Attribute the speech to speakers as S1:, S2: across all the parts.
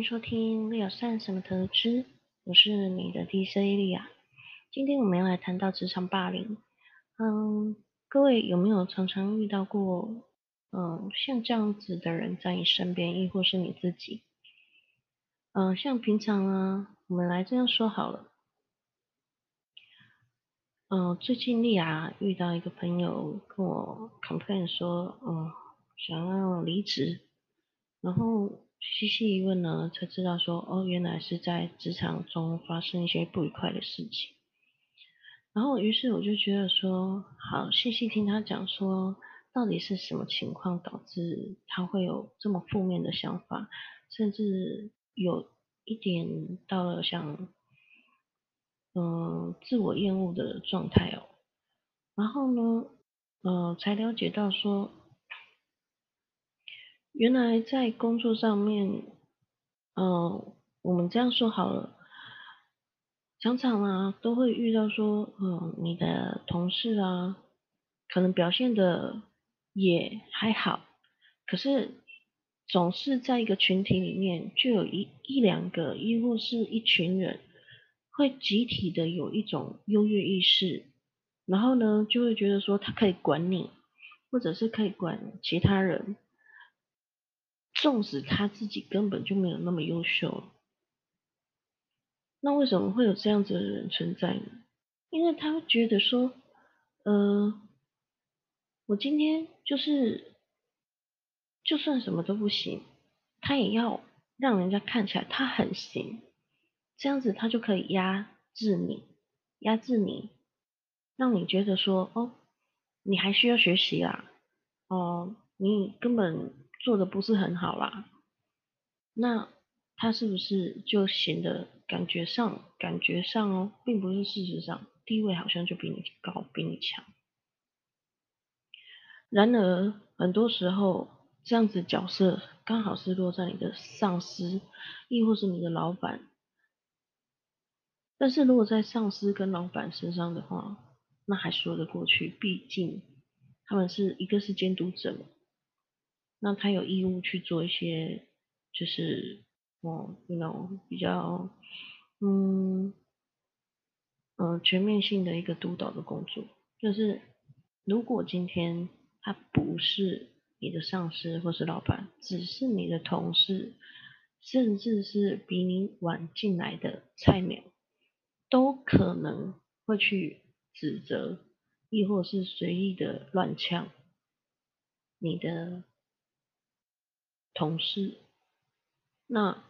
S1: 欢迎收听利亚算什么投资，我是你的 DJ 利亚。今天我们要来谈到职场霸凌。嗯，各位有没有常常遇到过，嗯，像这样子的人在你身边，亦或是你自己？嗯，像平常啊，我们来这样说好了。嗯，最近利亚遇到一个朋友跟我 complain 说，嗯，想要离职，然后。细细一问呢，才知道说哦，原来是在职场中发生一些不愉快的事情。然后，于是我就觉得说，好，细细听他讲说，到底是什么情况导致他会有这么负面的想法，甚至有一点到了像嗯自我厌恶的状态哦。然后呢，呃，才了解到说。原来在工作上面，嗯，我们这样说好了，常常啊都会遇到说，嗯，你的同事啊，可能表现的也还好，可是总是在一个群体里面，就有一一两个，亦或是一群人，会集体的有一种优越意识，然后呢，就会觉得说他可以管你，或者是可以管其他人。纵使他自己根本就没有那么优秀，那为什么会有这样子的人存在呢？因为他会觉得说，呃，我今天就是就算什么都不行，他也要让人家看起来他很行，这样子他就可以压制你，压制你，让你觉得说，哦，你还需要学习啦，哦，你根本。做的不是很好啦，那他是不是就显得感觉上感觉上哦，并不是事实上地位好像就比你高比你强。然而很多时候这样子角色刚好是落在你的上司，亦或是你的老板。但是如果在上司跟老板身上的话，那还说得过去，毕竟他们是一个是监督者。那他有义务去做一些，就是哦，那种比较，嗯，嗯，全面性的一个督导的工作。就是如果今天他不是你的上司或是老板，只是你的同事，甚至是比你晚进来的菜鸟，都可能会去指责，亦或是随意的乱呛你的。同事，那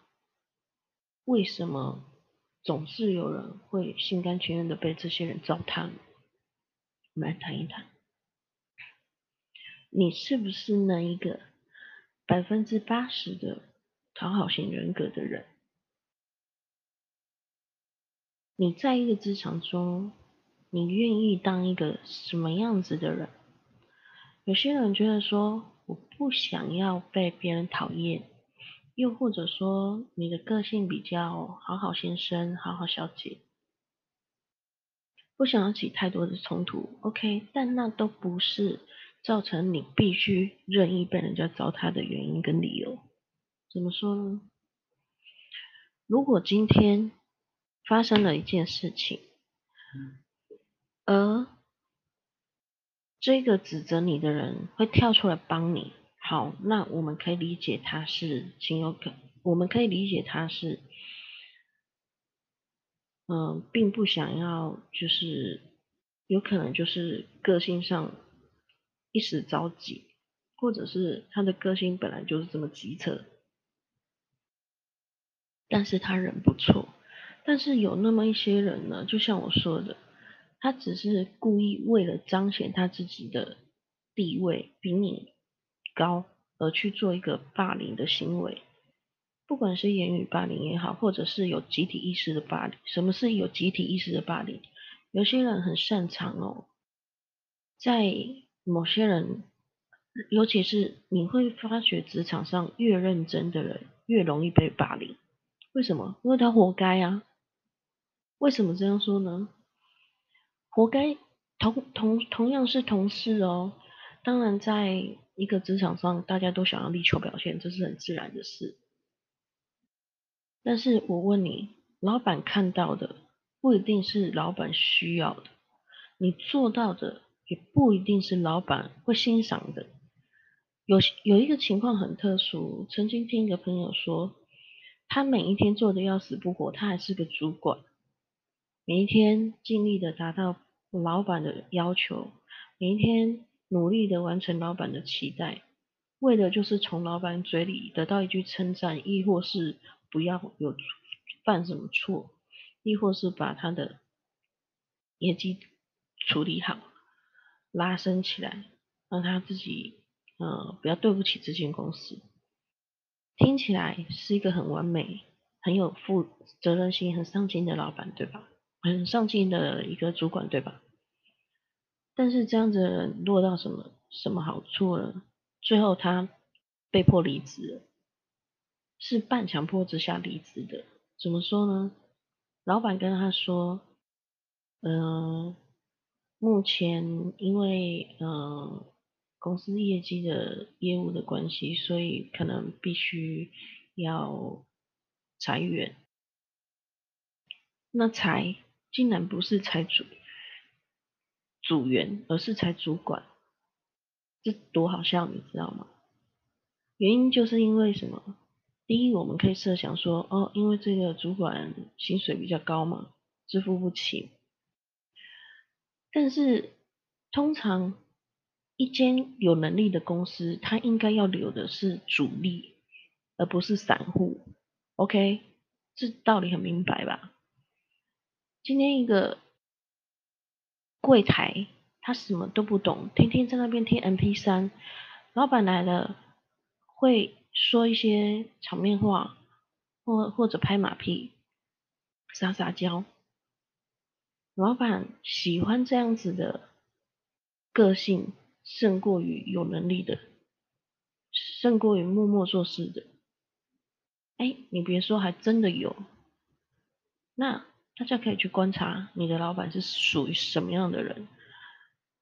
S1: 为什么总是有人会心甘情愿的被这些人糟蹋呢？我们来谈一谈，你是不是那一个百分之八十的讨好型人格的人？你在一个职场中，你愿意当一个什么样子的人？有些人觉得说。我不想要被别人讨厌，又或者说你的个性比较好好先生、好好小姐，不想要起太多的冲突，OK？但那都不是造成你必须任意被人家糟蹋的原因跟理由。怎么说呢？如果今天发生了一件事情，而这个指责你的人会跳出来帮你，好，那我们可以理解他是情有可，我们可以理解他是，嗯，并不想要，就是有可能就是个性上一时着急，或者是他的个性本来就是这么急车，但是他人不错，但是有那么一些人呢，就像我说的。他只是故意为了彰显他自己的地位比你高，而去做一个霸凌的行为，不管是言语霸凌也好，或者是有集体意识的霸凌。什么是有集体意识的霸凌？有些人很擅长哦，在某些人，尤其是你会发觉职场上越认真的人越容易被霸凌。为什么？因为他活该啊。为什么这样说呢？活该，同同同样是同事哦。当然，在一个职场上，大家都想要力求表现，这是很自然的事。但是我问你，老板看到的不一定是老板需要的，你做到的也不一定是老板会欣赏的。有有一个情况很特殊，曾经听一个朋友说，他每一天做的要死不活，他还是个主管，每一天尽力的达到老板的要求，每一天努力的完成老板的期待，为的就是从老板嘴里得到一句称赞，亦或是。不要有犯什么错，亦或是把他的业绩处理好，拉升起来，让他自己呃不要对不起这间公司。听起来是一个很完美、很有负责任心、很上进的老板，对吧？很上进的一个主管，对吧？但是这样子落到什么什么好处了？最后他被迫离职。是半强迫之下离职的，怎么说呢？老板跟他说，嗯，目前因为嗯公司业绩的业务的关系，所以可能必须要裁员。那裁竟然不是裁主组员，而是裁主管，这多好笑，你知道吗？原因就是因为什么？第一，我们可以设想说，哦，因为这个主管薪水比较高嘛，支付不起。但是，通常一间有能力的公司，它应该要留的是主力，而不是散户。OK，这道理很明白吧？今天一个柜台，他什么都不懂，天天在那边听 MP 三，老板来了会。说一些场面话，或或者拍马屁、撒撒娇，老板喜欢这样子的个性，胜过于有能力的，胜过于默默做事的。哎，你别说，还真的有。那大家可以去观察你的老板是属于什么样的人。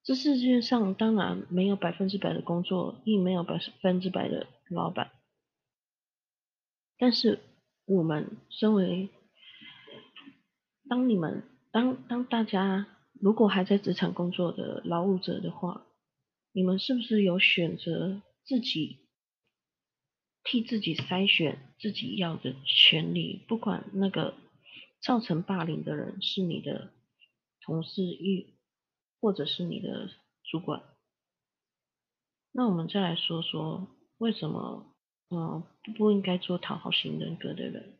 S1: 这世界上当然没有百分之百的工作，亦没有百分之百的老板。但是我们身为，当你们当当大家如果还在职场工作的劳务者的话，你们是不是有选择自己替自己筛选自己要的权利？不管那个造成霸凌的人是你的同事，亦或者是你的主管，那我们再来说说为什么？嗯，不应该做讨好型人格的人。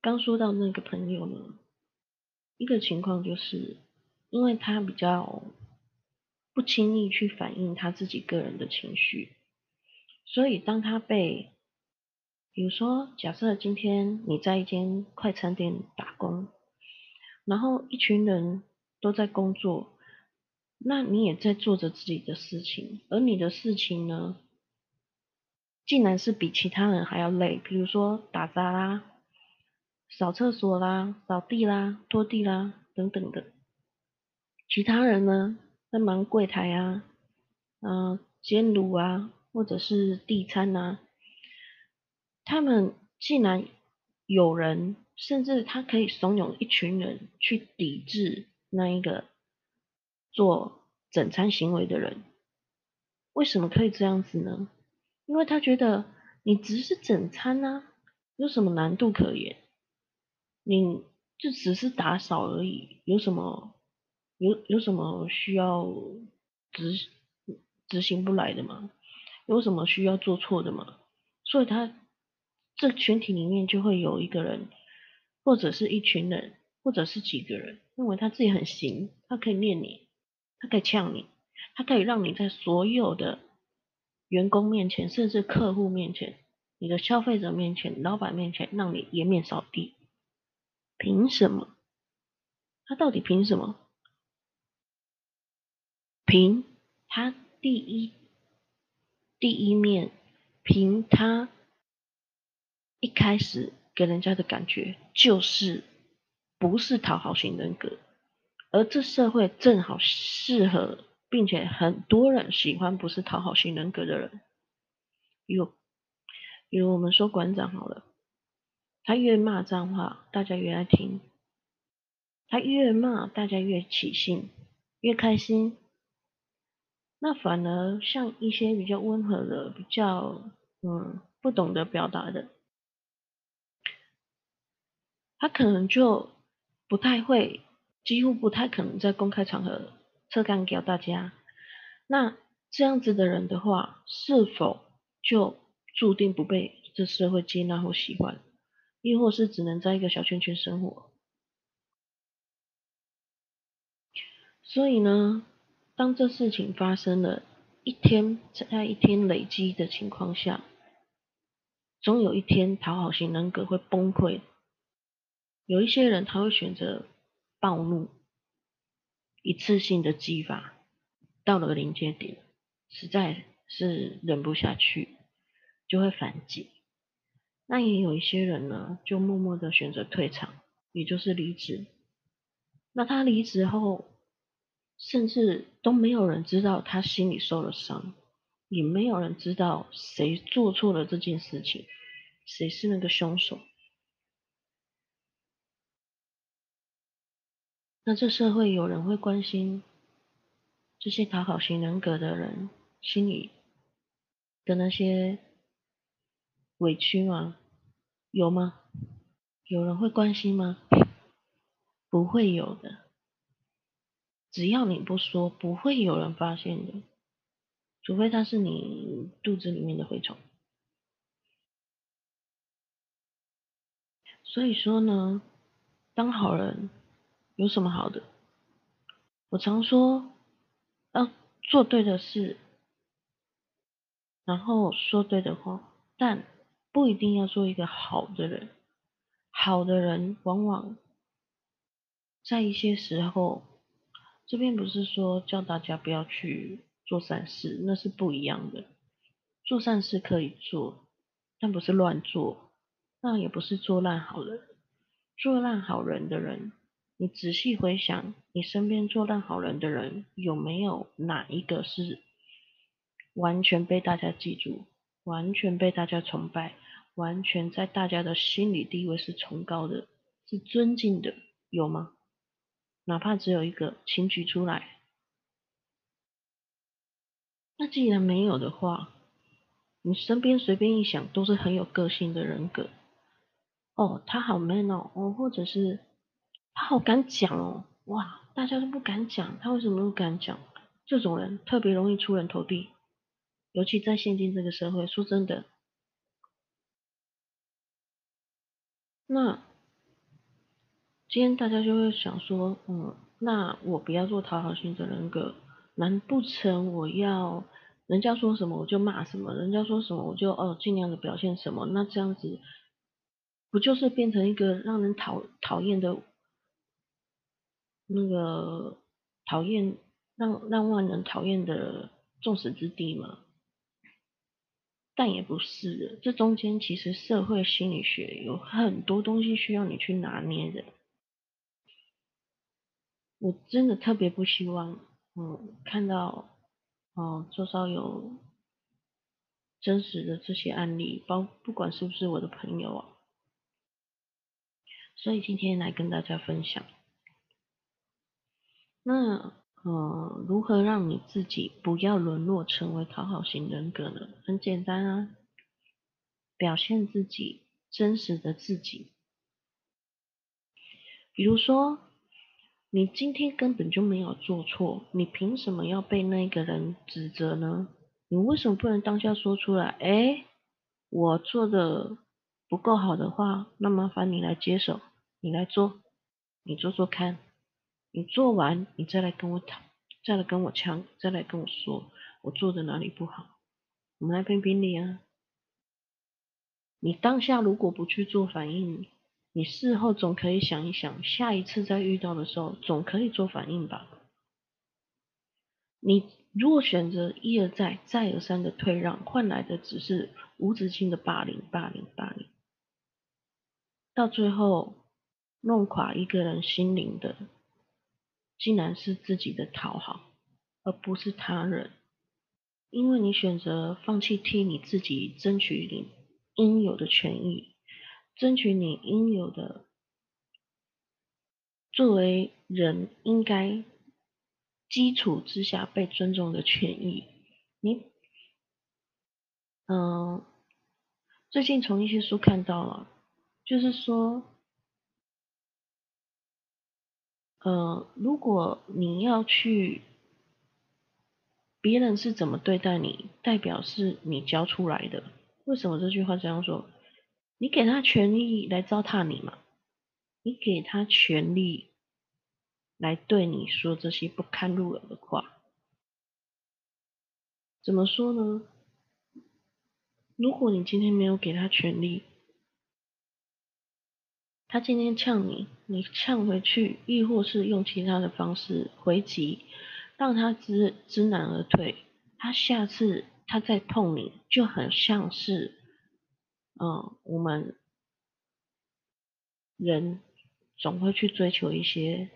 S1: 刚说到那个朋友呢，一个情况就是，因为他比较不轻易去反映他自己个人的情绪，所以当他被，比如说，假设今天你在一间快餐店打工，然后一群人都在工作，那你也在做着自己的事情，而你的事情呢？竟然是比其他人还要累，比如说打杂啦、扫厕所啦、扫地啦、拖地啦等等的。其他人呢，在忙柜台啊、嗯煎卤啊，或者是递餐啊。他们竟然有人，甚至他可以怂恿一群人去抵制那一个做整餐行为的人。为什么可以这样子呢？因为他觉得你只是整餐啊，有什么难度可言？你就只是打扫而已，有什么有有什么需要执执行不来的吗？有什么需要做错的吗？所以他这群体里面就会有一个人，或者是一群人，或者是几个人，认为他自己很行，他可以念你，他可以呛你，他可以让你在所有的。员工面前，甚至客户面前，你的消费者面前，老板面前，让你颜面扫地，凭什么？他到底凭什么？凭他第一第一面，凭他一开始给人家的感觉就是不是讨好型人格，而这社会正好适合。并且很多人喜欢不是讨好型人格的人，比如，比如我们说馆长好了，他越骂脏话，大家越爱听；他越骂，大家越起兴，越开心。那反而像一些比较温和的、比较嗯不懂得表达的，他可能就不太会，几乎不太可能在公开场合侧干给大家。那这样子的人的话，是否就注定不被这社会接纳或喜欢？亦或是只能在一个小圈圈生活。所以呢，当这事情发生了，一天在一天累积的情况下，总有一天讨好型人格会崩溃。有一些人他会选择暴怒，一次性的激发，到了临界点，实在是忍不下去，就会反击。那也有一些人呢，就默默的选择退场，也就是离职。那他离职后，甚至都没有人知道他心里受了伤，也没有人知道谁做错了这件事情，谁是那个凶手。那这社会有人会关心这些讨好型人格的人心里的那些委屈吗？有吗？有人会关心吗？不会有的。只要你不说，不会有人发现的。除非他是你肚子里面的蛔虫。所以说呢，当好人有什么好的？我常说要做对的事，然后说对的话，但。不一定要做一个好的人，好的人往往在一些时候，这边不是说叫大家不要去做善事，那是不一样的。做善事可以做，但不是乱做，那也不是做烂好人。做烂好人的人，你仔细回想，你身边做烂好人的人，有没有哪一个是完全被大家记住？完全被大家崇拜，完全在大家的心理地位是崇高的，是尊敬的，有吗？哪怕只有一个，请举出来。那既然没有的话，你身边随便一想，都是很有个性的人格。哦，他好 man 哦，哦，或者是他好敢讲哦，哇，大家都不敢讲，他为什么不敢讲？这种人特别容易出人头地。尤其在现今这个社会，说真的，那今天大家就会想说，嗯，那我不要做讨好型的人格，难不成我要人家说什么我就骂什么，人家说什么我就哦尽量的表现什么？那这样子不就是变成一个让人讨讨厌的，那个讨厌让让万人讨厌的众矢之的吗？但也不是的，这中间其实社会心理学有很多东西需要你去拿捏的。我真的特别不希望，嗯，看到，哦，周遭有真实的这些案例，包不管是不是我的朋友啊。所以今天来跟大家分享，那。呃，如何让你自己不要沦落成为讨好型人格呢？很简单啊，表现自己真实的自己。比如说，你今天根本就没有做错，你凭什么要被那个人指责呢？你为什么不能当下说出来？哎，我做的不够好的话，那麻烦你来接手，你来做，你做做看。你做完，你再来跟我讨，再来跟我呛，再来跟我说我做的哪里不好，我们来评评理啊！你当下如果不去做反应，你事后总可以想一想，下一次再遇到的时候，总可以做反应吧？你如果选择一而再、再而三的退让，换来的只是无止境的霸凌、霸凌、霸凌，到最后弄垮一个人心灵的。竟然是自己的讨好，而不是他人，因为你选择放弃替你自己争取你应有的权益，争取你应有的，作为人应该基础之下被尊重的权益。你，嗯，最近从一些书看到了，就是说，呃，如果你要去。别人是怎么对待你，代表是你教出来的。为什么这句话这样说？你给他权利来糟蹋你嘛？你给他权利来对你说这些不堪入耳的话，怎么说呢？如果你今天没有给他权利，他今天呛你，你呛回去，亦或是用其他的方式回击。让他知知难而退，他下次他再碰你，就很像是，嗯，我们人总会去追求一些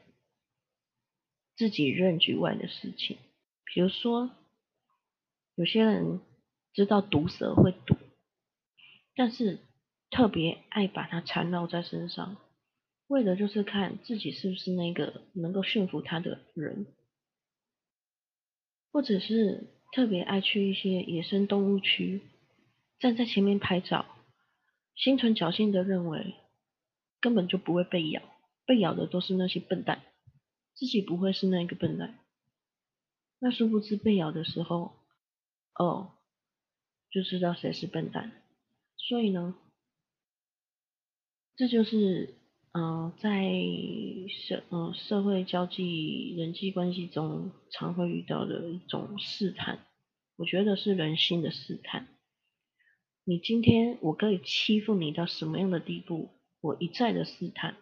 S1: 自己认知外的事情，比如说，有些人知道毒蛇会毒，但是特别爱把它缠绕在身上，为的就是看自己是不是那个能够驯服它的人。或者是特别爱去一些野生动物区，站在前面拍照，心存侥幸的认为根本就不会被咬，被咬的都是那些笨蛋，自己不会是那个笨蛋。那殊不知被咬的时候，哦，就知道谁是笨蛋。所以呢，这就是。嗯，在社嗯社会交际人际关系中，常会遇到的一种试探，我觉得是人性的试探。你今天我可以欺负你到什么样的地步？我一再的试探。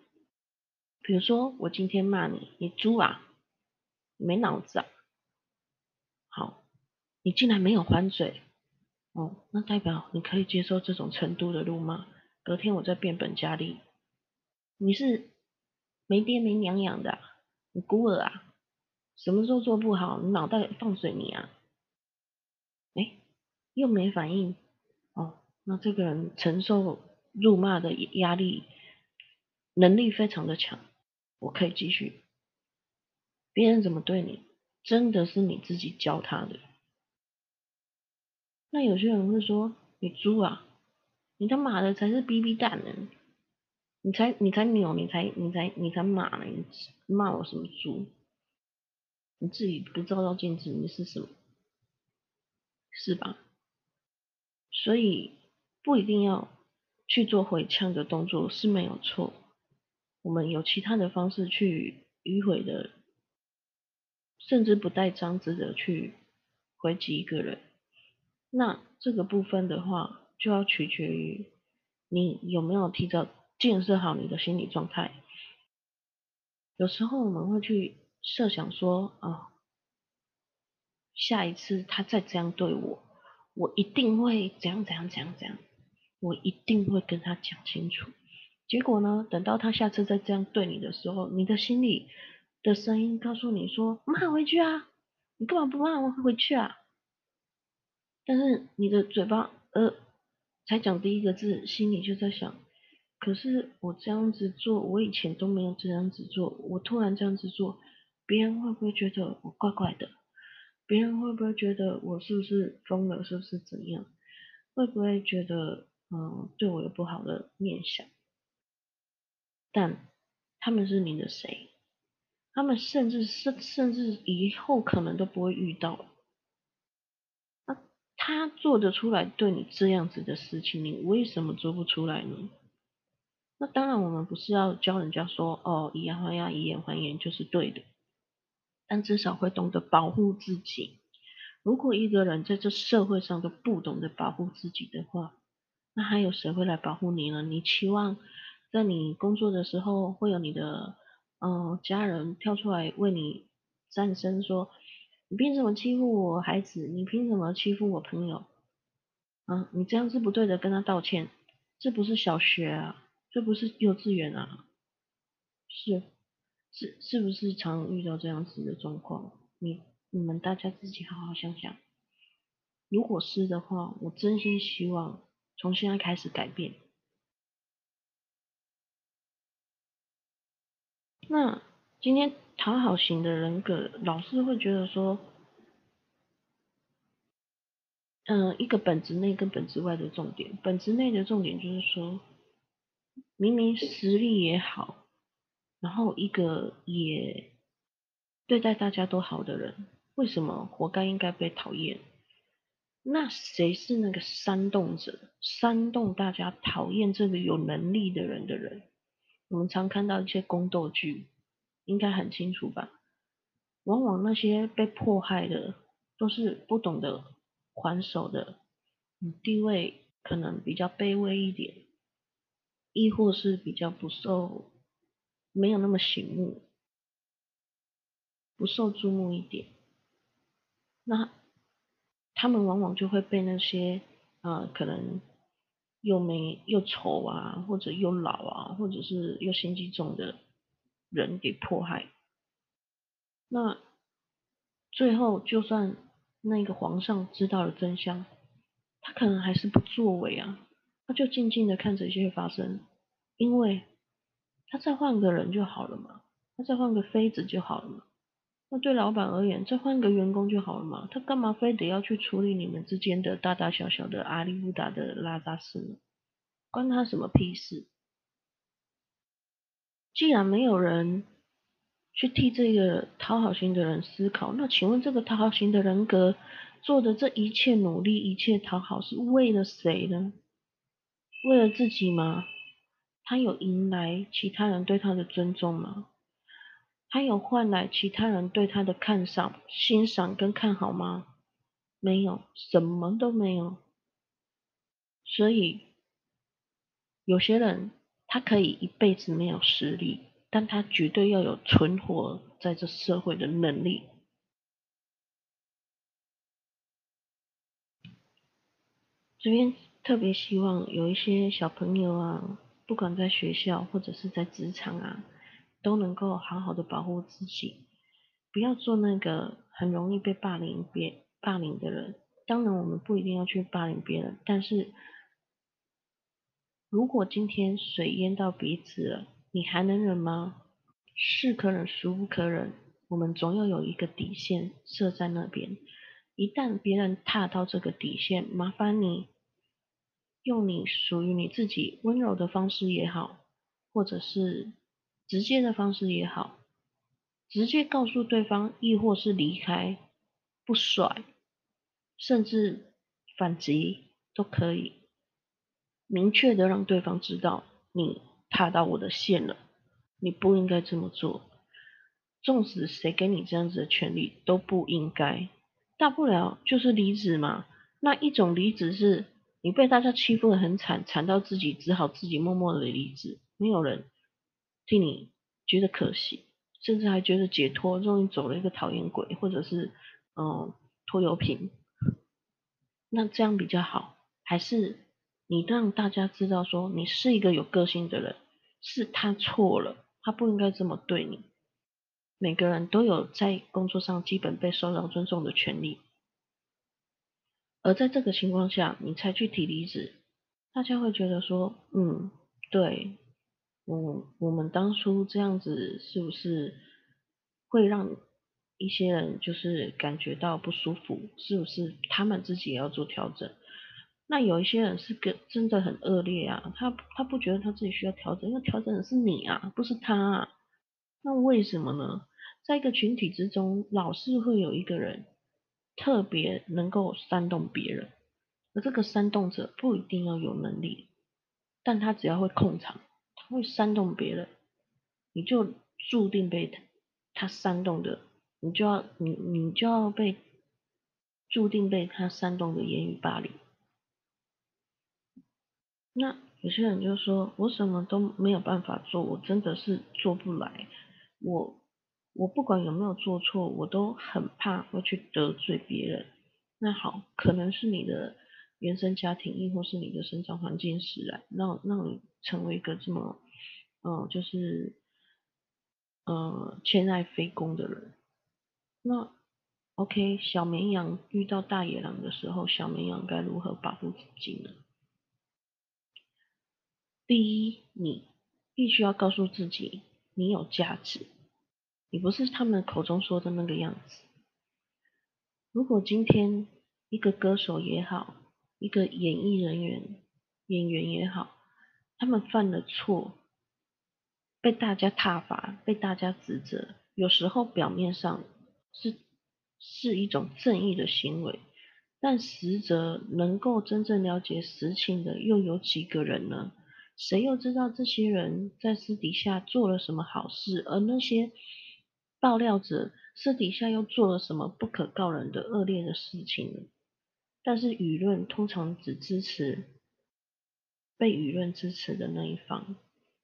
S1: 比如说，我今天骂你，你猪啊，没脑子啊。好，你竟然没有还嘴，哦，那代表你可以接受这种程度的辱骂。隔天我再变本加厉。你是没爹没娘养的，你孤儿啊？什么时候做不好，你脑袋放水泥啊？哎，又没反应哦，那这个人承受辱骂的压力能力非常的强，我可以继续。别人怎么对你，真的是你自己教他的。那有些人会说，你猪啊，你他妈的才是逼逼蛋呢。你才你才牛，你才你才你才骂呢！你骂我什么猪？你自己不照照镜子，你是什么？是吧？所以不一定要去做回呛的动作是没有错。我们有其他的方式去迂回的，甚至不带脏字的去回击一个人。那这个部分的话，就要取决于你有没有提早。建设好你的心理状态。有时候我们会去设想说，啊，下一次他再这样对我，我一定会怎样怎样怎样怎样，我一定会跟他讲清楚。结果呢，等到他下次再这样对你的时候，你的心里的声音告诉你说，骂回去啊，你干嘛不骂我回去啊？但是你的嘴巴呃，才讲第一个字，心里就在想。可是我这样子做，我以前都没有这样子做，我突然这样子做，别人会不会觉得我怪怪的？别人会不会觉得我是不是疯了？是不是怎样？会不会觉得嗯对我有不好的念想？但他们是你的谁？他们甚至甚甚至以后可能都不会遇到。他做得出来对你这样子的事情，你为什么做不出来呢？那当然，我们不是要教人家说哦，以牙还牙，以眼还眼就是对的，但至少会懂得保护自己。如果一个人在这社会上都不懂得保护自己的话，那还有谁会来保护你呢？你期望在你工作的时候会有你的嗯家人跳出来为你站声，说你凭什么欺负我孩子？你凭什么欺负我朋友？啊你这样是不对的跟他道歉这不是小学啊这不是幼稚园啊。是是是不是常遇到这样子的状况？你你们大家自己好好想想。如果是的话我真心希望从现在开始改变。那今天讨好型的人格，老是会觉得说，嗯，一个本质内跟本质外的重点，本质内的重点就是说，明明实力也好，然后一个也对待大家都好的人，为什么活该应该被讨厌？那谁是那个煽动者？煽动大家讨厌这个有能力的人的人？我们常看到一些宫斗剧，应该很清楚吧？往往那些被迫害的，都是不懂得还手的，地位可能比较卑微一点，亦或是比较不受，没有那么醒目，不受注目一点。那。他们往往就会被那些呃可能又没又丑啊，或者又老啊，或者是又心机重的人给迫害。那最后就算那个皇上知道了真相，他可能还是不作为啊，他就静静的看着一切发生，因为他再换个人就好了嘛，他再换个妃子就好了嘛。那对老板而言，再换个员工就好了嘛？他干嘛非得要去处理你们之间的大大小小的阿里乌达的拉扎事呢？关他什么屁事？既然没有人去替这个讨好型的人思考，那请问这个讨好型的人格做的这一切努力、一切讨好是为了谁呢？为了自己吗？他有迎来其他人对他的尊重吗？他有换来其他人对他的看赏、欣赏跟看好吗？没有，什么都没有。所以，有些人他可以一辈子没有实力，但他绝对要有存活在这社会的能力。这边特别希望有一些小朋友啊，不管在学校或者是在职场啊。都能够好好的保护自己，不要做那个很容易被霸凌别霸凌的人。当然，我们不一定要去霸凌别人，但是如果今天水淹到鼻子了，你还能忍吗？是可忍，孰不可忍。我们总要有一个底线设在那边，一旦别人踏到这个底线，麻烦你用你属于你自己温柔的方式也好，或者是。直接的方式也好，直接告诉对方，亦或是离开，不甩，甚至反击都可以，明确的让对方知道你踏到我的线了，你不应该这么做。纵使谁给你这样子的权利都不应该，大不了就是离职嘛。那一种离职是你被大家欺负的很惨，惨到自己只好自己默默的离职，没有人。替你觉得可惜，甚至还觉得解脱，终于走了一个讨厌鬼，或者是嗯拖油瓶，那这样比较好，还是你让大家知道说你是一个有个性的人，是他错了，他不应该这么对你。每个人都有在工作上基本被受到尊重的权利，而在这个情况下，你才去提离职，大家会觉得说，嗯，对。我我们当初这样子是不是会让一些人就是感觉到不舒服？是不是他们自己也要做调整？那有一些人是跟真的很恶劣啊，他他不觉得他自己需要调整，因为调整的是你啊，不是他。啊。那为什么呢？在一个群体之中，老是会有一个人特别能够煽动别人，而这个煽动者不一定要有能力，但他只要会控场。他会煽动别人，你就注定被他他煽动的，你就要你你就要被注定被他煽动的言语霸凌。那有些人就说，我什么都没有办法做，我真的是做不来。我我不管有没有做错，我都很怕会去得罪别人。那好，可能是你的原生家庭，亦或是你的生长环境使然，让让你成为一个这么。嗯，就是，呃，欠爱非攻的人。那，OK，小绵羊遇到大野狼的时候，小绵羊该如何保护自己呢？第一，你必须要告诉自己，你有价值，你不是他们口中说的那个样子。如果今天一个歌手也好，一个演艺人员、演员也好，他们犯了错，被大家挞伐，被大家指责，有时候表面上是是一种正义的行为，但实则能够真正了解实情的又有几个人呢？谁又知道这些人在私底下做了什么好事，而那些爆料者私底下又做了什么不可告人的恶劣的事情呢？但是舆论通常只支持被舆论支持的那一方，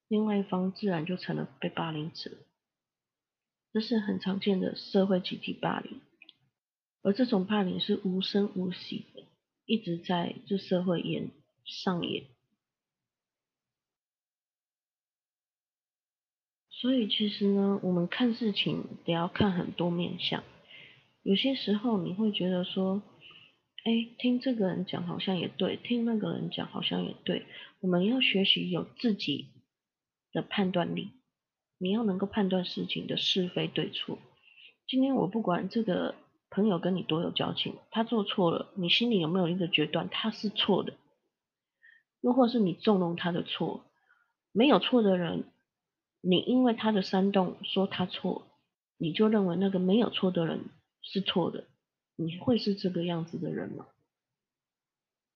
S1: 另外一方自然就成了被霸凌者。这是很常见的社会集体霸凌，而这种霸凌是无声无息的，一直在这社会演上演。所以其实呢，我们看事情得要看很多面相。有些时候你会觉得说，哎，听这个人讲好像也对，听那个人讲好像也对。我们要学习有自己的判断力，你要能够判断事情的是非对错。今天我不管这个朋友跟你多有交情，他做错了，你心里有没有一个决断他是错的？又或是你纵容他的错？没有错的人。你因为他的煽动说他错，你就认为那个没有错的人是错的，你会是这个样子的人吗？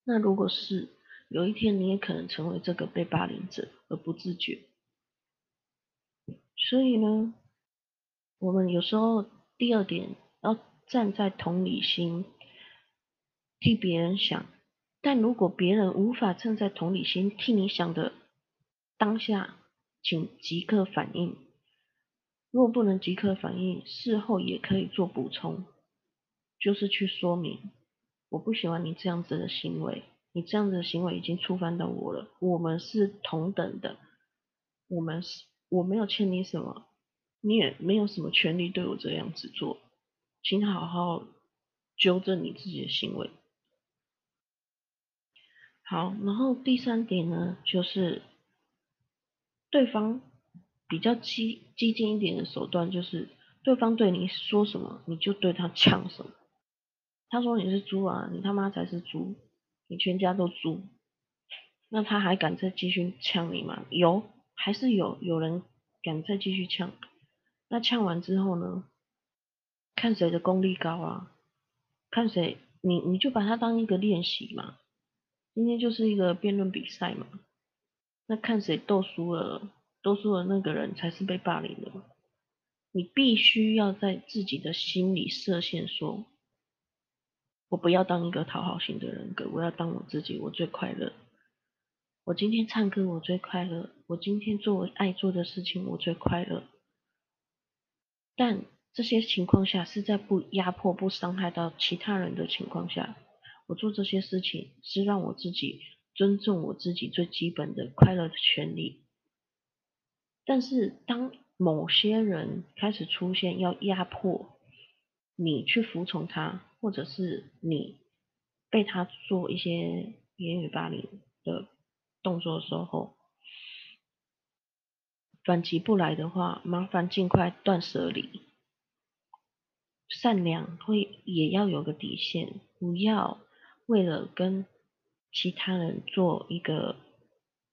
S1: 那如果是，有一天你也可能成为这个被霸凌者而不自觉。所以呢，我们有时候第二点要站在同理心替别人想，但如果别人无法站在同理心替你想的当下。请即刻反应，若不能即刻反应，事后也可以做补充，就是去说明我不喜欢你这样子的行为，你这样子的行为已经触犯到我了，我们是同等的，我们是我没有欠你什么，你也没有什么权利对我这样子做，请好好纠正你自己的行为。好，然后第三点呢，就是。对方比较激激进一点的手段，就是对方对你说什么，你就对他呛什么。他说你是猪啊，你他妈才是猪，你全家都猪。那他还敢再继续呛你吗？有，还是有有人敢再继续呛。那呛完之后呢？看谁的功力高啊？看谁，你你就把它当一个练习嘛。今天就是一个辩论比赛嘛。那看谁斗输了，斗输了那个人才是被霸凌的。你必须要在自己的心里设限，说，我不要当一个讨好型的人格，我要当我自己，我最快乐。我今天唱歌，我最快乐。我今天做我爱做的事情，我最快乐。但这些情况下是在不压迫、不伤害到其他人的情况下，我做这些事情是让我自己。尊重我自己最基本的快乐的权利，但是当某些人开始出现要压迫你去服从他，或者是你被他做一些言语霸凌的动作的时候，反击不来的话，麻烦尽快断舍离。善良会也要有个底线，不要为了跟。其他人做一个，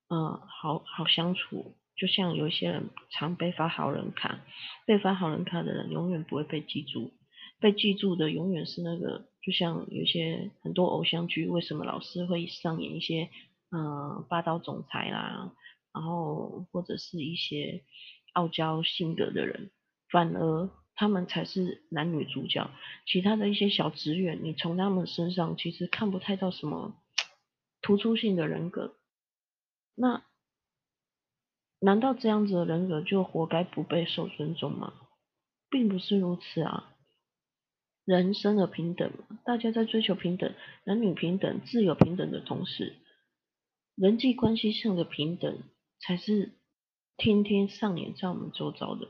S1: 嗯，好好相处，就像有些人常被发好人卡，被发好人卡的人永远不会被记住，被记住的永远是那个，就像有些很多偶像剧，为什么老是会上演一些，嗯，霸道总裁啦，然后或者是一些傲娇性格的人，反而他们才是男女主角，其他的一些小职员，你从他们身上其实看不太到什么。突出性的人格，那难道这样子的人格就活该不被受尊重吗？并不是如此啊！人生而平等，大家在追求平等、男女平等、自由平等的同时，人际关系上的平等才是天天上演在我们周遭的。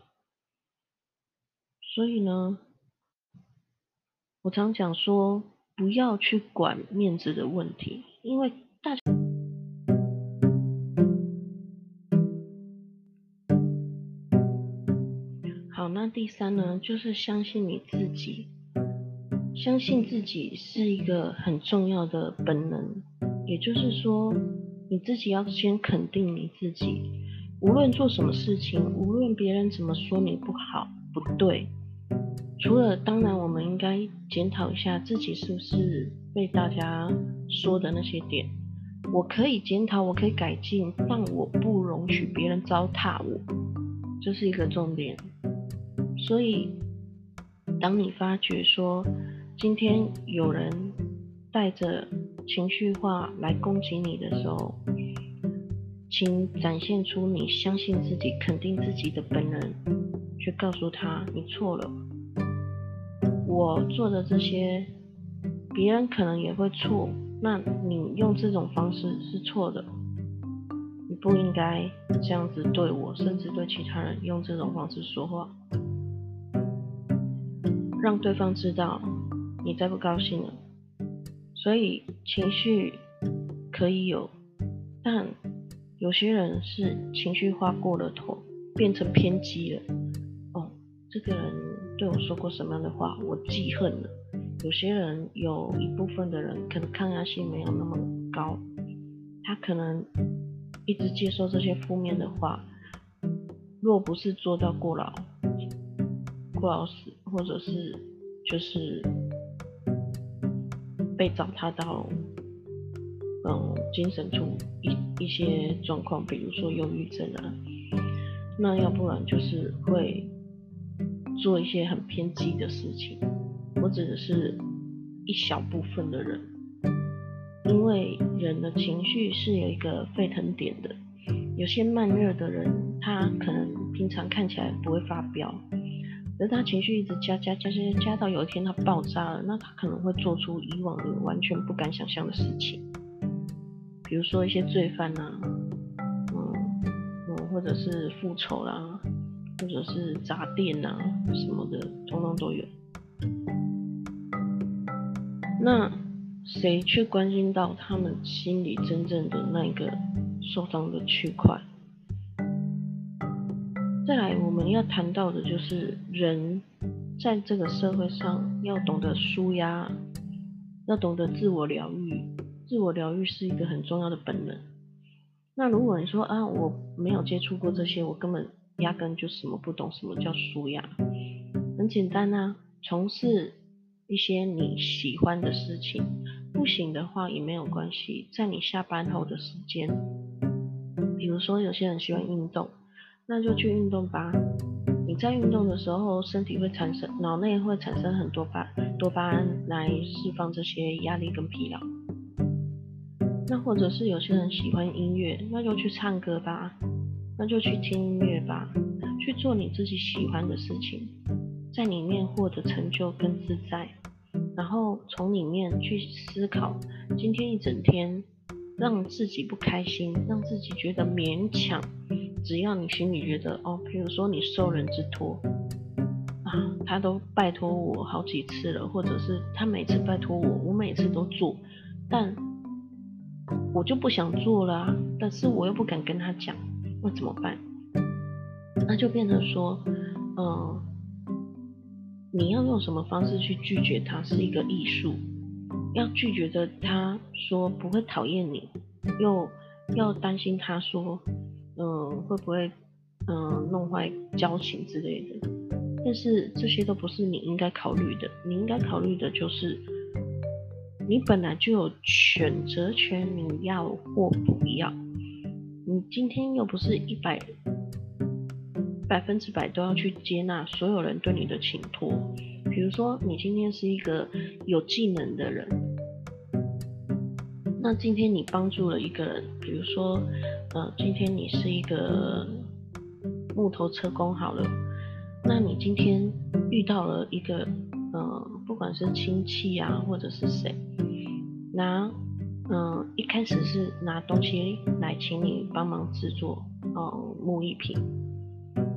S1: 所以呢，我常讲说，不要去管面子的问题。因为大好，那第三呢，就是相信你自己。相信自己是一个很重要的本能，也就是说，你自己要先肯定你自己。无论做什么事情，无论别人怎么说你不好、不对，除了当然，我们应该检讨一下自己是不是被大家说的那些点。我可以检讨，我可以改进，但我不容许别人糟蹋我，这是一个重点。所以，当你发觉说今天有人带着情绪化来攻击你的时候，请展现出你相信自己、肯定自己的本能，去告诉他你错了。我做的这些，别人可能也会错。那你用这种方式是错的，你不应该这样子对我，甚至对其他人用这种方式说话，让对方知道你再不高兴了。所以情绪可以有，但有些人是情绪化过了头，变成偏激了。这个人对我说过什么样的话，我记恨了。有些人有一部分的人可能抗压性没有那么高，他可能一直接受这些负面的话，若不是做到过劳、过劳死，或者是就是被找他到嗯精神处一一些状况，比如说忧郁症啊，那要不然就是会做一些很偏激的事情。我指的是一小部分的人，因为人的情绪是有一个沸腾点的。有些慢热的人，他可能平常看起来不会发飙，而他情绪一直加加加加加到有一天他爆炸了，那他可能会做出以往的完全不敢想象的事情，比如说一些罪犯呐，嗯嗯，或者是复仇啦，或者是砸店呐什么的，通通都有。那谁去关心到他们心里真正的那个受伤的区块？再来，我们要谈到的就是人在这个社会上要懂得舒压，要懂得自我疗愈。自我疗愈是一个很重要的本能。那如果你说啊，我没有接触过这些，我根本压根就什么不懂，什么叫舒压？很简单啊，从事。一些你喜欢的事情，不行的话也没有关系，在你下班后的时间，比如说有些人喜欢运动，那就去运动吧。你在运动的时候，身体会产生，脑内会产生很多巴多巴胺来释放这些压力跟疲劳。那或者是有些人喜欢音乐，那就去唱歌吧，那就去听音乐吧，去做你自己喜欢的事情。在里面获得成就跟自在，然后从里面去思考今天一整天让自己不开心，让自己觉得勉强。只要你心里觉得哦，比如说你受人之托啊，他都拜托我好几次了，或者是他每次拜托我，我每次都做，但我就不想做了，但是我又不敢跟他讲，那怎么办？那就变成说，嗯。你要用什么方式去拒绝他是一个艺术，要拒绝的他说不会讨厌你，又要担心他说，嗯会不会嗯弄坏交情之类的，但是这些都不是你应该考虑的，你应该考虑的就是，你本来就有选择权，你要或不要，你今天又不是一百。百分之百都要去接纳所有人对你的请托。比如说，你今天是一个有技能的人，那今天你帮助了一个人，比如说，呃，今天你是一个木头车工好了，那你今天遇到了一个，呃，不管是亲戚啊，或者是谁，那，嗯，一开始是拿东西来请你帮忙制作，嗯，木艺品。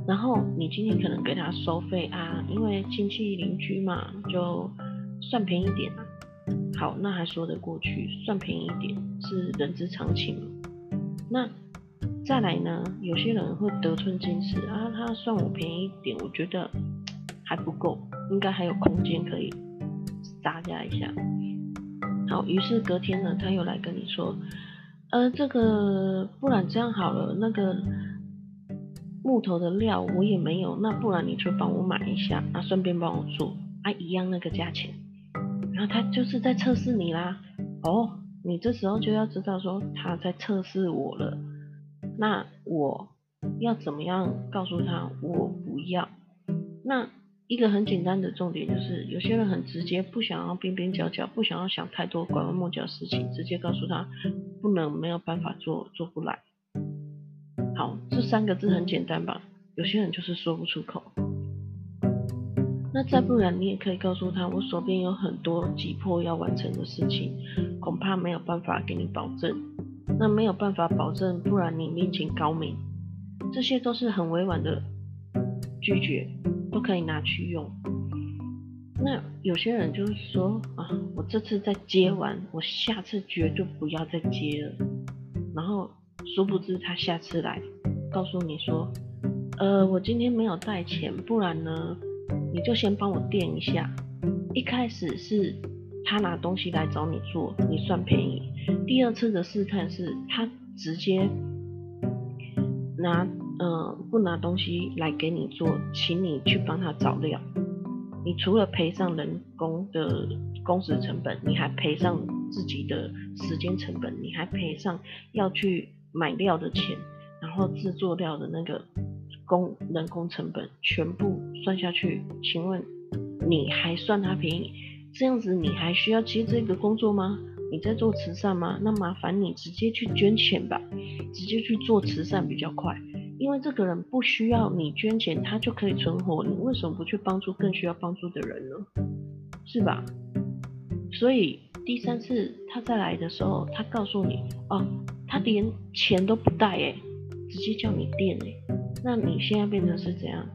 S1: 然后你今天可能给他收费啊，因为亲戚邻居嘛，就算便宜点。好，那还说得过去，算便宜点是人之常情。那再来呢，有些人会得寸进尺啊，他算我便宜一点，我觉得还不够，应该还有空间可以杀价一下。好，于是隔天呢，他又来跟你说，呃，这个不然这样好了，那个木头的料我也没有，那不然你就帮我买一下，啊，顺便帮我做，啊，一样那个价钱。然后他就是在测试你啦，哦，你这时候就要知道说他在测试我了。那我要怎么样告诉他我不要？那一个很简单的重点就是，有些人很直接，不想要边边角角，不想要想太多拐弯抹角的事情，直接告诉他不能，没有办法做，做不来。好，这三个字很简单吧？有些人就是说不出口。那再不然，你也可以告诉他，我手边有很多急迫要完成的事情，恐怕没有办法给你保证。那没有办法保证，不然你面前高明，这些都是很委婉的拒绝，都可以拿去用。那有些人就是说啊，我这次再接完，我下次绝对不要再接了。然后殊不知他下次来，告诉你说，呃，我今天没有带钱，不然呢，你就先帮我垫一下。一开始是他拿东西来找你做，你算便宜。第二次的试探是他直接拿嗯不拿东西来给你做，请你去帮他找料。你除了赔上人工的工时成本，你还赔上自己的时间成本，你还赔上要去买料的钱，然后制作料的那个工人工成本全部算下去，请问你还算他便宜？这样子你还需要接这个工作吗？你在做慈善吗？那麻烦你直接去捐钱吧，直接去做慈善比较快，因为这个人不需要你捐钱，他就可以存活。你为什么不去帮助更需要帮助的人呢？是吧？所以第三次他再来的时候，他告诉你哦，他连钱都不带哎，直接叫你垫哎，那你现在变成是怎样？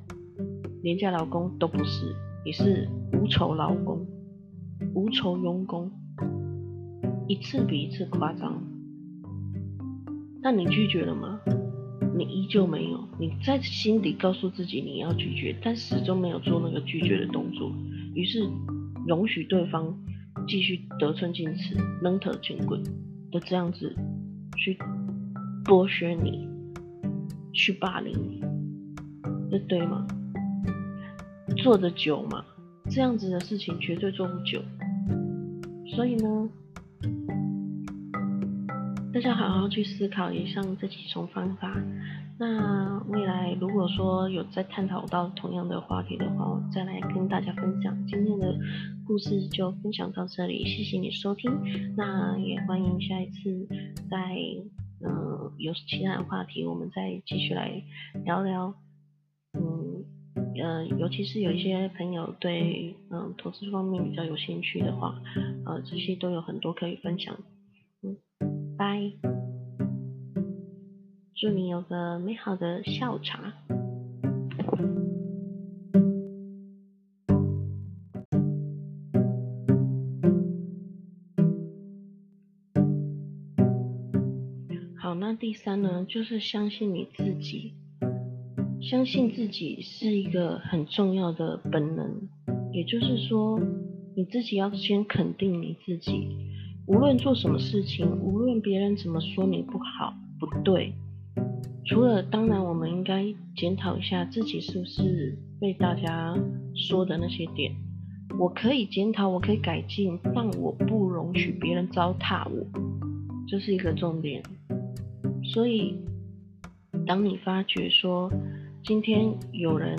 S1: 廉价劳工都不是，你是无酬劳工，无酬佣工。一次比一次夸张，但你拒绝了吗？你依旧没有，你在心底告诉自己你要拒绝，但始终没有做那个拒绝的动作，于是容许对方继续得寸进尺、扔头进棍的这样子去剥削你、去霸凌你，这对吗？做的久吗？这样子的事情绝对做不久，所以呢？大家好好去思考以上这几种方法。那未来如果说有再探讨到同样的话题的话，我再来跟大家分享。今天的故事就分享到这里，谢谢你收听。那也欢迎下一次在嗯有其他的话题，我们再继续来聊聊。嗯呃，尤其是有一些朋友对嗯投资方面比较有兴趣的话，呃这些都有很多可以分享。拜，祝你有个美好的下午茶。好，那第三呢，就是相信你自己。相信自己是一个很重要的本能，也就是说，你自己要先肯定你自己。无论做什么事情，无论别人怎么说你不好、不对，除了当然，我们应该检讨一下自己是不是被大家说的那些点。我可以检讨，我可以改进，但我不容许别人糟蹋我，这是一个重点。所以，当你发觉说今天有人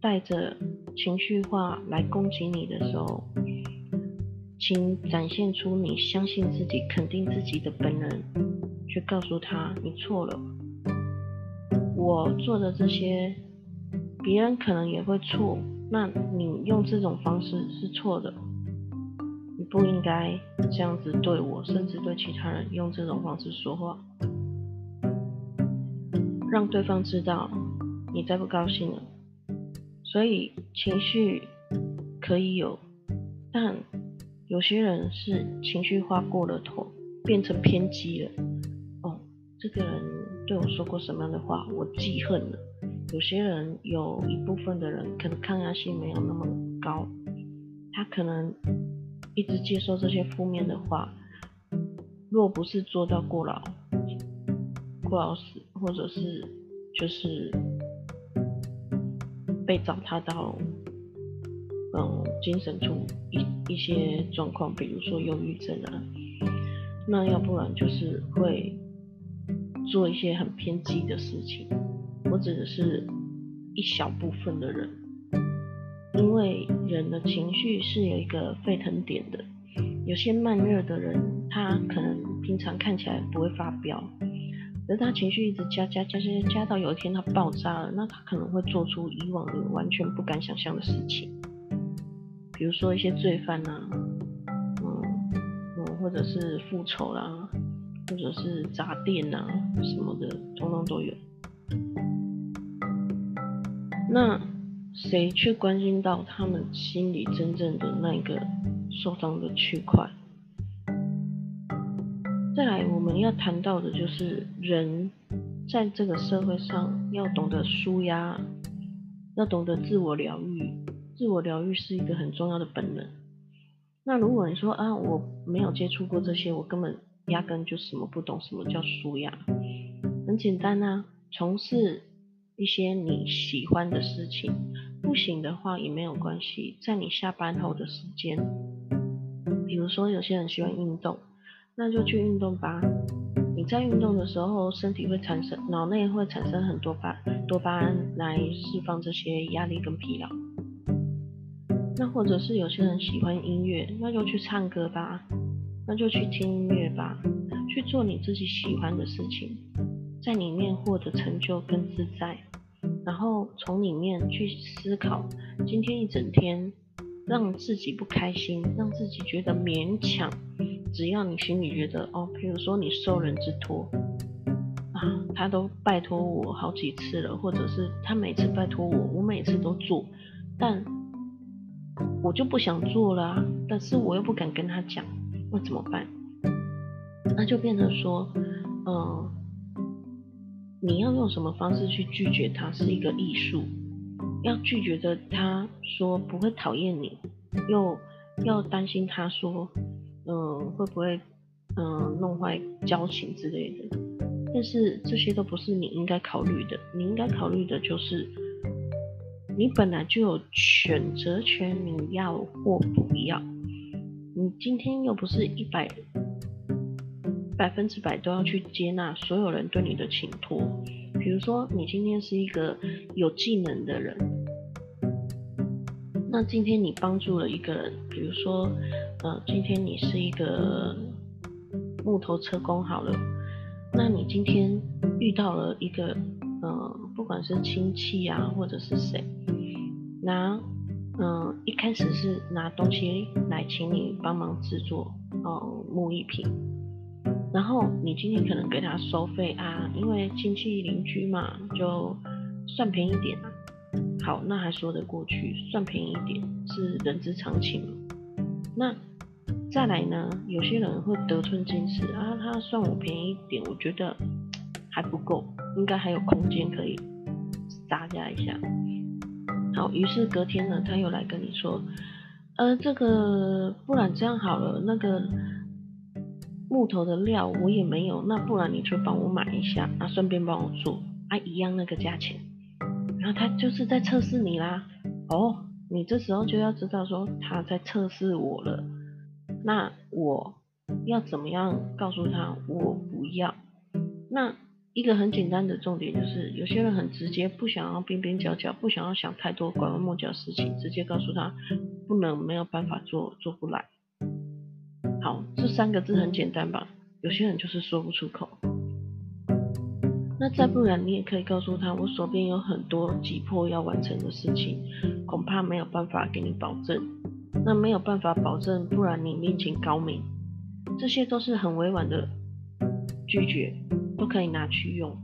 S1: 带着情绪化来攻击你的时候，请展现出你相信自己、肯定自己的本能，去告诉他你错了。我做的这些，别人可能也会错。那你用这种方式是错的，你不应该这样子对我，甚至对其他人用这种方式说话，让对方知道你再不高兴了。所以情绪可以有，但。有些人是情绪化过了头，变成偏激了。哦，这个人对我说过什么样的话，我记恨了。有些人有一部分的人可能抗压性没有那么高，他可能一直接受这些负面的话，若不是做到过劳、过劳死，或者是就是被糟蹋到，嗯，精神出一一些状况，比如说忧郁症啊，那要不然就是会做一些很偏激的事情。我指的是一小部分的人，因为人的情绪是有一个沸腾点的。有些慢热的人，他可能平常看起来不会发飙，可是他情绪一直加加加加加到有一天他爆炸了，那他可能会做出以往的完全不敢想象的事情，比如说一些罪犯呐，嗯嗯，或者是复仇啦，或者是砸店呐什么的，通通都有。那谁去关心到他们心里真正的那个受伤的区块？再来，我们要谈到的就是人在这个社会上要懂得舒压，要懂得自我疗愈。自我疗愈是一个很重要的本能。那如果你说啊，我没有接触过这些，我根本压根就什么不懂，什么叫舒压？很简单啊，从事。一些你喜欢的事情，不行的话也没有关系，在你下班后的时间，比如说有些人喜欢运动，那就去运动吧。你在运动的时候，身体会产生，脑内会产生很多巴多巴胺来释放这些压力跟疲劳。那或者是有些人喜欢音乐，那就去唱歌吧，那就去听音乐吧，去做你自己喜欢的事情，在里面获得成就跟自在。然后从里面去思考，今天一整天让自己不开心，让自己觉得勉强。只要你心里觉得哦，比如说你受人之托啊，他都拜托我好几次了，或者是他每次拜托我，我每次都做，但我就不想做了，但是我又不敢跟他讲，那怎么办？那就变成说，嗯。你要用什么方式去拒绝他是一个艺术，要拒绝的他说不会讨厌你，又要担心他说，嗯会不会嗯弄坏交情之类的，但是这些都不是你应该考虑的，你应该考虑的就是，你本来就有选择权，你要或不要，你今天又不是一百。百分之百都要去接纳所有人对你的请托。比如说，你今天是一个有技能的人，那今天你帮助了一个人，比如说，呃，今天你是一个木头车工好了，那你今天遇到了一个，呃，不管是亲戚啊，或者是谁，拿，嗯，一开始是拿东西来请你帮忙制作，哦，木艺品。然后你今天可能给他收费啊，因为亲戚邻居嘛，就算便宜点。好，那还说得过去，算便宜点是人之常情。那再来呢，有些人会得寸进尺啊，他算我便宜一点，我觉得还不够，应该还有空间可以加价一下。好，于是隔天呢，他又来跟你说，呃，这个不然这样好了，那个。木头的料我也没有，那不然你就帮我买一下，啊，顺便帮我做，啊，一样那个价钱。然后他就是在测试你啦，哦，你这时候就要知道说他在测试我了，那我要怎么样告诉他我不要？那一个很简单的重点就是，有些人很直接，不想要边边角角，不想要想太多拐弯抹角事情，直接告诉他不能，没有办法做，做不来。好，这三个字很简单吧？有些人就是说不出口。那再不然，你也可以告诉他，我手边有很多急迫要完成的事情，恐怕没有办法给你保证。那没有办法保证，不然你面前高明，这些都是很委婉的拒绝，都可以拿去用。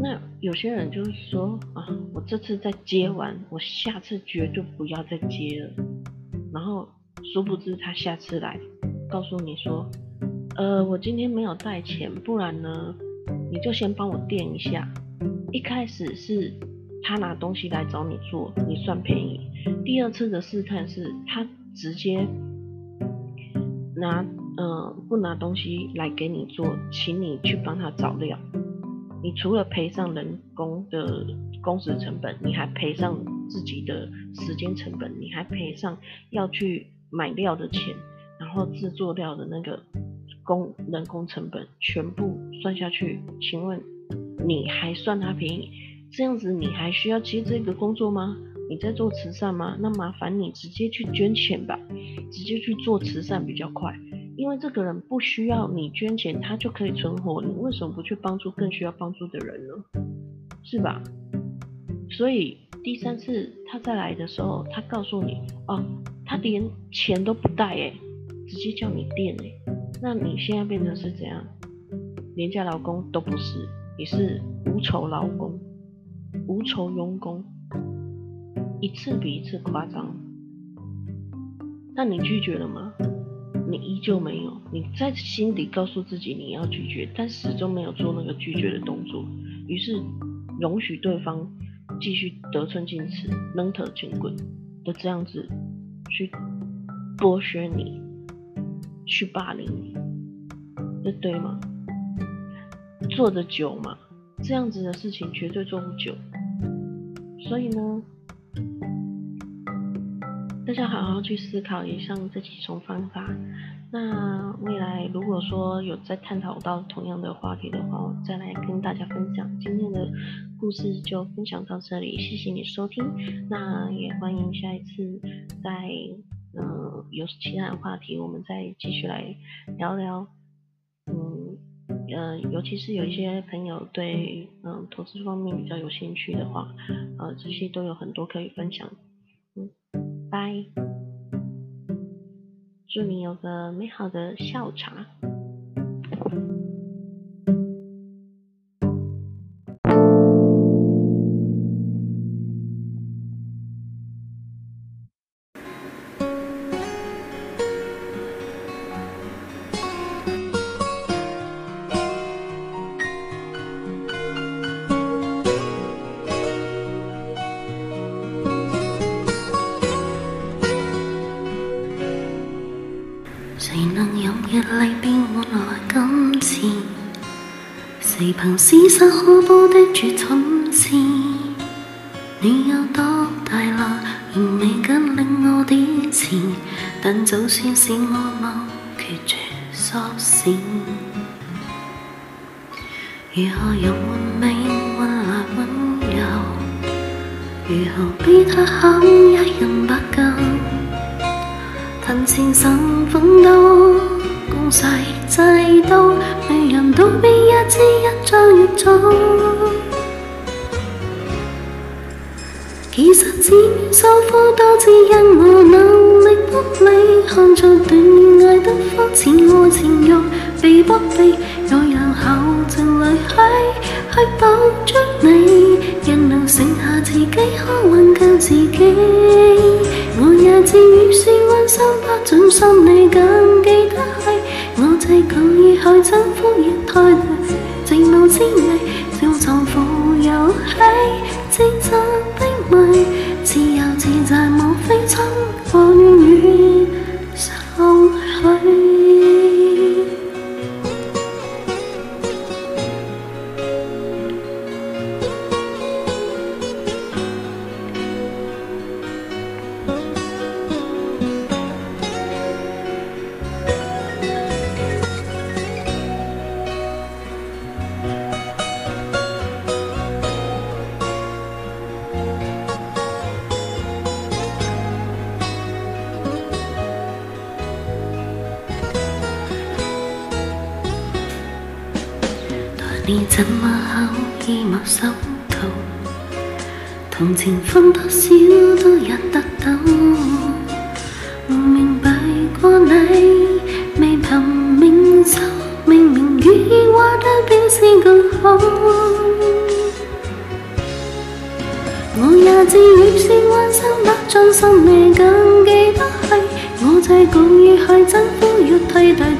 S1: 那有些人就是说啊，我这次再接完，我下次绝对不要再接了，然后。殊不知他下次来，告诉你说，呃，我今天没有带钱，不然呢，你就先帮我垫一下。一开始是他拿东西来找你做，你算便宜。第二次的试探是他直接拿，呃，不拿东西来给你做，请你去帮他找料。你除了赔上人工的工时成本，你还赔上自己的时间成本，你还赔上要去买料的钱，然后制作料的那个工人工成本，全部算下去，请问你还算他便宜？这样子你还需要接这个工作吗？你在做慈善吗？那麻烦你直接去捐钱吧，直接去做慈善比较快。因为这个人不需要你捐钱，他就可以存活，你为什么不去帮助更需要帮助的人呢？是吧？所以第三次他再来的时候，他告诉你哦，他连钱都不带哎，直接叫你垫哎，那你现在变成是怎样？廉价劳工都不是，你是无酬劳工、无酬佣工，一次比一次夸张。那你拒绝了吗？你依旧没有，你在心底告诉自己你要拒绝，但始终没有做那个拒绝的动作，于是容许对方继续得寸进尺、扔头轻棍的这样子去剥削你、去霸凌你，这对吗？做的久吗？这样子的事情绝对做不久，所以呢？大家好好去思考以上这几种方法。那未来如果说有再探讨到同样的话题的话，我再来跟大家分享。今天的故事就分享到这里，谢谢你收听。那也欢迎下一次再嗯有其他的话题，我们再继续来聊聊。嗯呃，尤其是有一些朋友对嗯投资方面比较有兴趣的话，呃这些都有很多可以分享。拜，祝你有个美好的下午茶。谁凭厮杀可煲的绝蠢事？你有多大啦？仍未敢领我点钱，但就算是我某决绝索性，如何用命换来温柔？如何比他肯一人不够？凭前生奋斗，世制度。道别一支一张越早，其实只免受苦，都只因我能力不理，看着断爱得肤浅，爱情欲被不被，我让后情泪去去捕捉你，人能剩下自己，可挽救自己。我也知雨是温心，不准心你更记得系。我这旧意害憎敷衍太累，寂寞之味，笑藏富有喜，自责的迷，自由自在，莫非真？怎么
S2: 要替代